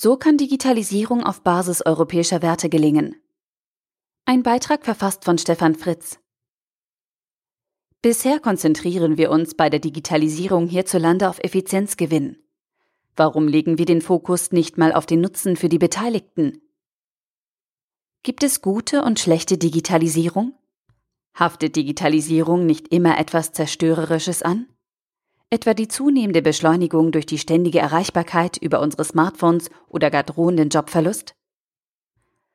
So kann Digitalisierung auf Basis europäischer Werte gelingen. Ein Beitrag verfasst von Stefan Fritz. Bisher konzentrieren wir uns bei der Digitalisierung hierzulande auf Effizienzgewinn. Warum legen wir den Fokus nicht mal auf den Nutzen für die Beteiligten? Gibt es gute und schlechte Digitalisierung? Haftet Digitalisierung nicht immer etwas Zerstörerisches an? Etwa die zunehmende Beschleunigung durch die ständige Erreichbarkeit über unsere Smartphones oder gar drohenden Jobverlust?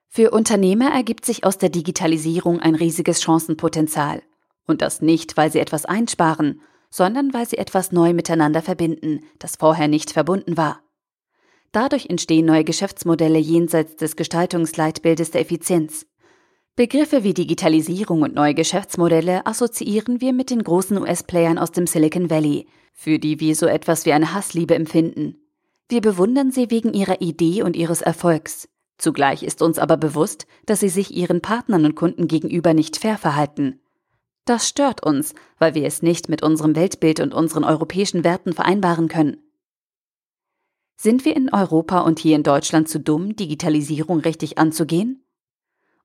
Für Unternehmer ergibt sich aus der Digitalisierung ein riesiges Chancenpotenzial. Und das nicht, weil sie etwas einsparen, sondern weil sie etwas neu miteinander verbinden, das vorher nicht verbunden war. Dadurch entstehen neue Geschäftsmodelle jenseits des Gestaltungsleitbildes der Effizienz. Begriffe wie Digitalisierung und neue Geschäftsmodelle assoziieren wir mit den großen US-Playern aus dem Silicon Valley, für die wir so etwas wie eine Hassliebe empfinden. Wir bewundern sie wegen ihrer Idee und ihres Erfolgs. Zugleich ist uns aber bewusst, dass sie sich ihren Partnern und Kunden gegenüber nicht fair verhalten. Das stört uns, weil wir es nicht mit unserem Weltbild und unseren europäischen Werten vereinbaren können. Sind wir in Europa und hier in Deutschland zu dumm, Digitalisierung richtig anzugehen?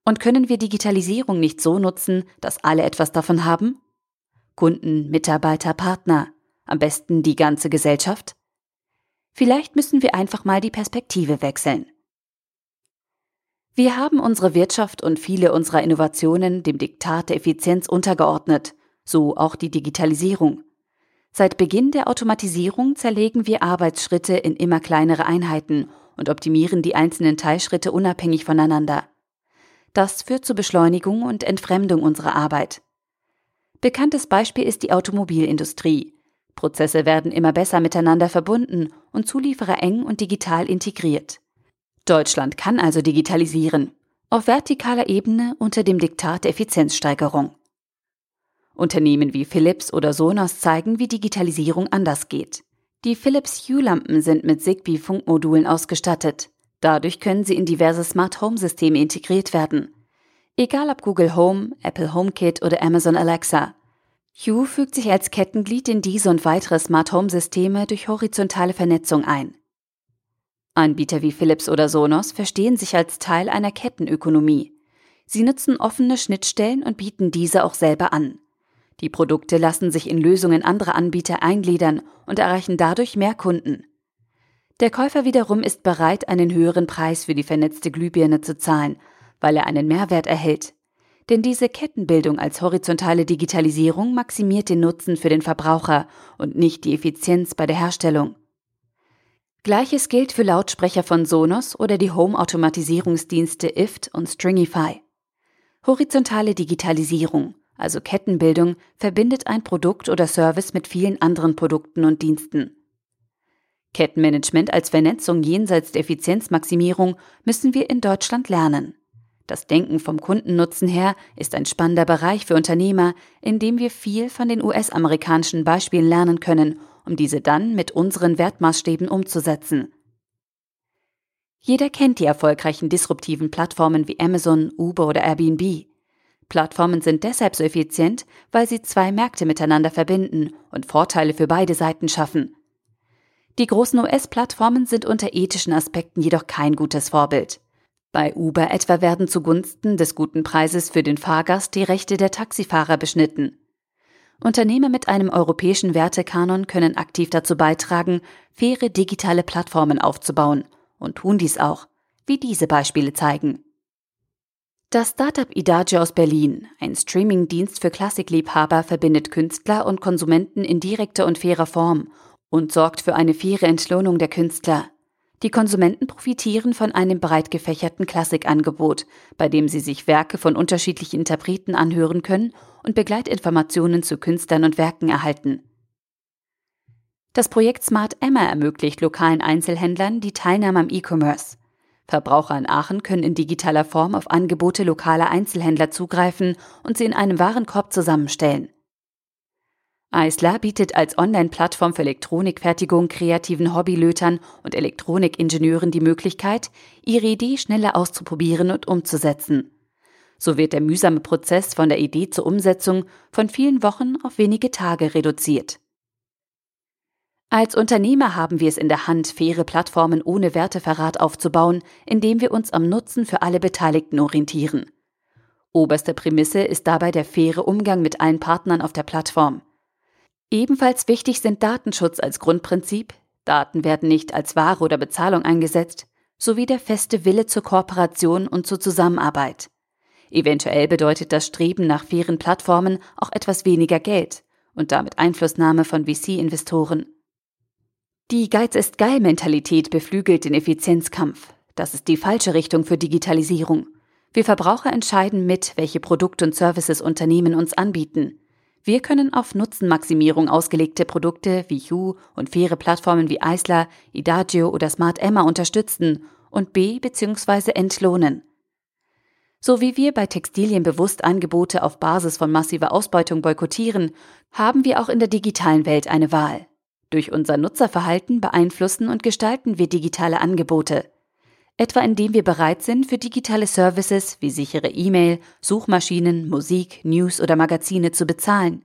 Und können wir Digitalisierung nicht so nutzen, dass alle etwas davon haben? Kunden, Mitarbeiter, Partner, am besten die ganze Gesellschaft? Vielleicht müssen wir einfach mal die Perspektive wechseln. Wir haben unsere Wirtschaft und viele unserer Innovationen dem Diktat der Effizienz untergeordnet, so auch die Digitalisierung. Seit Beginn der Automatisierung zerlegen wir Arbeitsschritte in immer kleinere Einheiten und optimieren die einzelnen Teilschritte unabhängig voneinander. Das führt zur Beschleunigung und Entfremdung unserer Arbeit. Bekanntes Beispiel ist die Automobilindustrie. Prozesse werden immer besser miteinander verbunden und Zulieferer eng und digital integriert. Deutschland kann also digitalisieren, auf vertikaler Ebene unter dem Diktat der Effizienzsteigerung. Unternehmen wie Philips oder Sonos zeigen, wie Digitalisierung anders geht. Die Philips Hue-Lampen sind mit Zigbee-Funkmodulen ausgestattet. Dadurch können sie in diverse Smart Home-Systeme integriert werden. Egal ob Google Home, Apple HomeKit oder Amazon Alexa. Hue fügt sich als Kettenglied in diese und weitere Smart Home-Systeme durch horizontale Vernetzung ein. Anbieter wie Philips oder Sonos verstehen sich als Teil einer Kettenökonomie. Sie nutzen offene Schnittstellen und bieten diese auch selber an. Die Produkte lassen sich in Lösungen anderer Anbieter eingliedern und erreichen dadurch mehr Kunden. Der Käufer wiederum ist bereit, einen höheren Preis für die vernetzte Glühbirne zu zahlen, weil er einen Mehrwert erhält. Denn diese Kettenbildung als horizontale Digitalisierung maximiert den Nutzen für den Verbraucher und nicht die Effizienz bei der Herstellung. Gleiches gilt für Lautsprecher von Sonos oder die Home-Automatisierungsdienste IFT und Stringify. Horizontale Digitalisierung, also Kettenbildung, verbindet ein Produkt oder Service mit vielen anderen Produkten und Diensten. Kettenmanagement als Vernetzung jenseits der Effizienzmaximierung müssen wir in Deutschland lernen. Das Denken vom Kundennutzen her ist ein spannender Bereich für Unternehmer, in dem wir viel von den US-amerikanischen Beispielen lernen können um diese dann mit unseren Wertmaßstäben umzusetzen. Jeder kennt die erfolgreichen disruptiven Plattformen wie Amazon, Uber oder Airbnb. Plattformen sind deshalb so effizient, weil sie zwei Märkte miteinander verbinden und Vorteile für beide Seiten schaffen. Die großen US-Plattformen sind unter ethischen Aspekten jedoch kein gutes Vorbild. Bei Uber etwa werden zugunsten des guten Preises für den Fahrgast die Rechte der Taxifahrer beschnitten. Unternehmer mit einem europäischen Wertekanon können aktiv dazu beitragen, faire digitale Plattformen aufzubauen und tun dies auch, wie diese Beispiele zeigen. Das Startup Idage aus Berlin, ein Streamingdienst für Klassikliebhaber, verbindet Künstler und Konsumenten in direkter und fairer Form und sorgt für eine faire Entlohnung der Künstler. Die Konsumenten profitieren von einem breit gefächerten Klassikangebot, bei dem sie sich Werke von unterschiedlichen Interpreten anhören können und Begleitinformationen zu Künstlern und Werken erhalten. Das Projekt Smart Emma ermöglicht lokalen Einzelhändlern die Teilnahme am E-Commerce. Verbraucher in Aachen können in digitaler Form auf Angebote lokaler Einzelhändler zugreifen und sie in einem Warenkorb zusammenstellen. Eisler bietet als Online-Plattform für Elektronikfertigung kreativen Hobbylötern und Elektronikingenieuren die Möglichkeit, ihre Idee schneller auszuprobieren und umzusetzen. So wird der mühsame Prozess von der Idee zur Umsetzung von vielen Wochen auf wenige Tage reduziert. Als Unternehmer haben wir es in der Hand, faire Plattformen ohne Werteverrat aufzubauen, indem wir uns am Nutzen für alle Beteiligten orientieren. Oberste Prämisse ist dabei der faire Umgang mit allen Partnern auf der Plattform. Ebenfalls wichtig sind Datenschutz als Grundprinzip, Daten werden nicht als Ware oder Bezahlung eingesetzt, sowie der feste Wille zur Kooperation und zur Zusammenarbeit. Eventuell bedeutet das Streben nach fairen Plattformen auch etwas weniger Geld und damit Einflussnahme von VC-Investoren. Die Geiz ist geil Mentalität beflügelt den Effizienzkampf. Das ist die falsche Richtung für Digitalisierung. Wir Verbraucher entscheiden mit, welche Produkte und Services Unternehmen uns anbieten. Wir können auf Nutzenmaximierung ausgelegte Produkte wie Hue und faire Plattformen wie Eisler, Idagio oder Smart Emma unterstützen und B bzw. entlohnen. So wie wir bei Textilien bewusst Angebote auf Basis von massiver Ausbeutung boykottieren, haben wir auch in der digitalen Welt eine Wahl. Durch unser Nutzerverhalten beeinflussen und gestalten wir digitale Angebote. Etwa indem wir bereit sind, für digitale Services wie sichere E-Mail, Suchmaschinen, Musik, News oder Magazine zu bezahlen.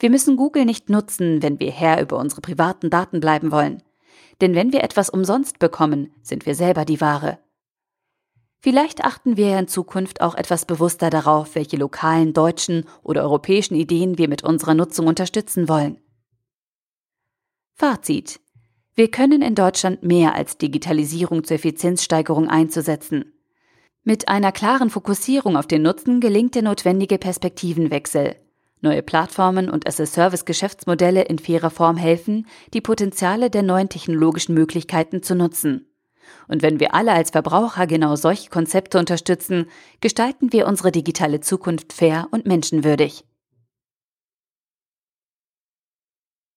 Wir müssen Google nicht nutzen, wenn wir Herr über unsere privaten Daten bleiben wollen. Denn wenn wir etwas umsonst bekommen, sind wir selber die Ware. Vielleicht achten wir in Zukunft auch etwas bewusster darauf, welche lokalen deutschen oder europäischen Ideen wir mit unserer Nutzung unterstützen wollen. Fazit. Wir können in Deutschland mehr als Digitalisierung zur Effizienzsteigerung einzusetzen. Mit einer klaren Fokussierung auf den Nutzen gelingt der notwendige Perspektivenwechsel. Neue Plattformen und as-a-Service-Geschäftsmodelle in fairer Form helfen, die Potenziale der neuen technologischen Möglichkeiten zu nutzen. Und wenn wir alle als Verbraucher genau solche Konzepte unterstützen, gestalten wir unsere digitale Zukunft fair und menschenwürdig.